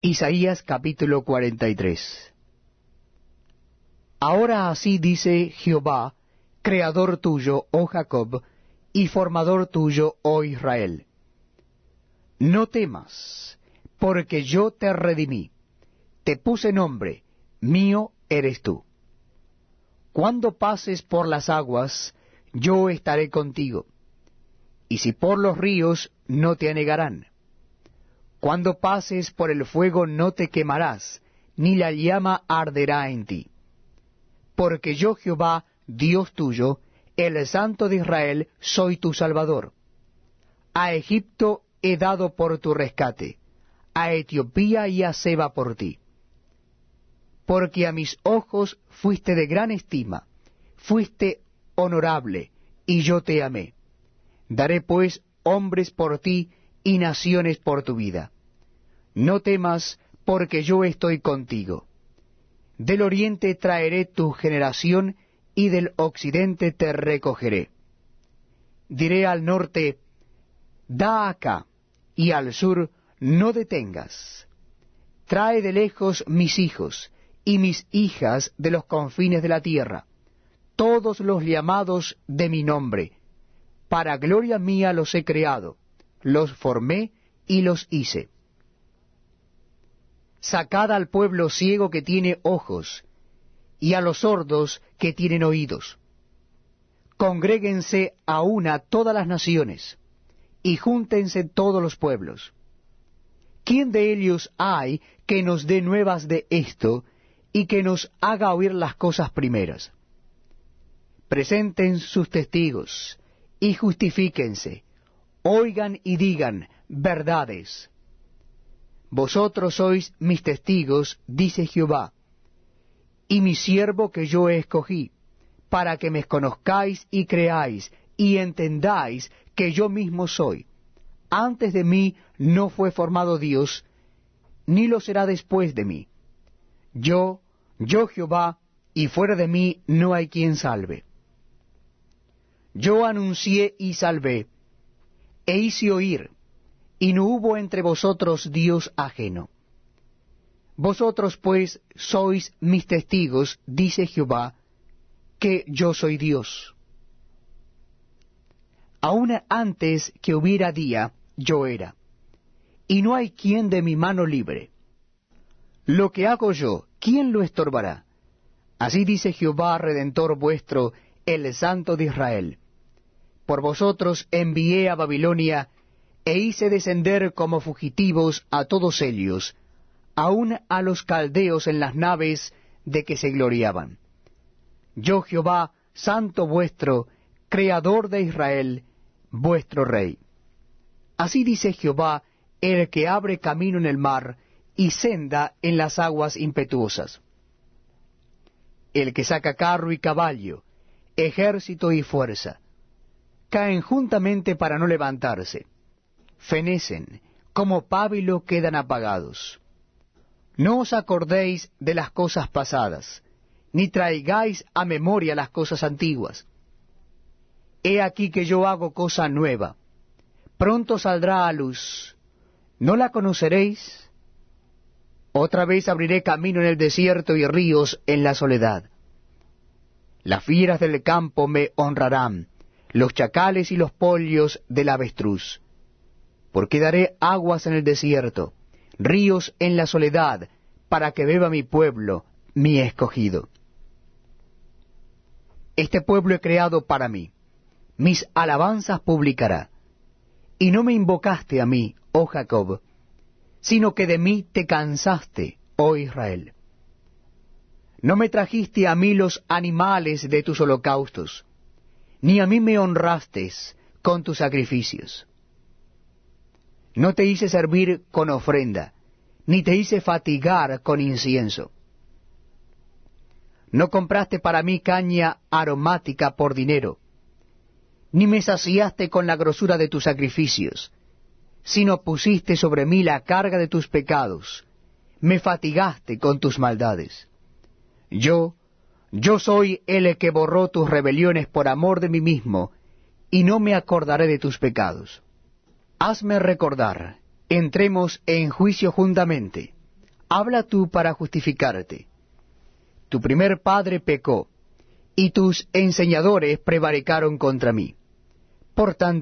Isaías capítulo 43 Ahora así dice Jehová, Creador tuyo, oh Jacob, y formador tuyo, oh Israel. No temas, porque yo te redimí, te puse nombre, mío eres tú. Cuando pases por las aguas, yo estaré contigo, y si por los ríos, no te anegarán cuando pases por el fuego no te quemarás, ni la llama arderá en ti. Porque yo Jehová, Dios tuyo, el Santo de Israel, soy tu Salvador. A Egipto he dado por tu rescate, a Etiopía y a Seba por ti. Porque a mis ojos fuiste de gran estima, fuiste honorable, y yo te amé. Daré pues hombres por ti, y naciones por tu vida. No temas, porque yo estoy contigo. Del oriente traeré tu generación, y del occidente te recogeré. Diré al norte, da acá, y al sur, no detengas. Trae de lejos mis hijos, y mis hijas de los confines de la tierra, todos los llamados de mi nombre. Para gloria mía los he creado los formé y los hice. Sacad al pueblo ciego que tiene ojos, y a los sordos que tienen oídos. Congréguense a una todas las naciones, y júntense todos los pueblos. ¿Quién de ellos hay que nos dé nuevas de esto, y que nos haga oír las cosas primeras? Presenten sus testigos, y justifíquense, oigan y digan verdades. Vosotros sois mis testigos, dice Jehová, y mi siervo que yo escogí, para que me conozcáis y creáis, y entendáis que yo mismo soy. Antes de mí no fue formado Dios, ni lo será después de mí. Yo, yo Jehová, y fuera de mí no hay quien salve. Yo anuncié y salvé, e hice oír, y no hubo entre vosotros Dios ajeno. Vosotros pues sois mis testigos, dice Jehová, que yo soy Dios. Aun antes que hubiera día, yo era, y no hay quien de mi mano libre. Lo que hago yo, ¿quién lo estorbará? Así dice Jehová, Redentor vuestro, el Santo de Israel por vosotros envié a Babilonia, e hice descender como fugitivos a todos ellos, aun a los caldeos en las naves de que se gloriaban. Yo Jehová, Santo vuestro, Creador de Israel, vuestro Rey. Así dice Jehová, el que abre camino en el mar y senda en las aguas impetuosas. El que saca carro y caballo, ejército y fuerza caen juntamente para no levantarse. Fenecen, como pábilo quedan apagados. No os acordéis de las cosas pasadas, ni traigáis a memoria las cosas antiguas. He aquí que yo hago cosa nueva. Pronto saldrá a luz. ¿No la conoceréis? Otra vez abriré camino en el desierto y ríos en la soledad. Las fieras del campo me honrarán los chacales y los pollos del avestruz. Porque daré aguas en el desierto, ríos en la soledad, para que beba mi pueblo, mi escogido. Este pueblo he creado para mí, mis alabanzas publicará. Y no me invocaste a mí, oh Jacob, sino que de mí te cansaste, oh Israel. No me trajiste a mí los animales de tus holocaustos, ni a mí me honraste con tus sacrificios. No te hice servir con ofrenda, ni te hice fatigar con incienso. No compraste para mí caña aromática por dinero, ni me saciaste con la grosura de tus sacrificios, sino pusiste sobre mí la carga de tus pecados, me fatigaste con tus maldades. Yo, yo soy el que borró tus rebeliones por amor de mí mismo, y no me acordaré de tus pecados. Hazme recordar, entremos en juicio juntamente, habla tú para justificarte. Tu primer padre pecó, y tus enseñadores prevaricaron contra mí. Por tanto,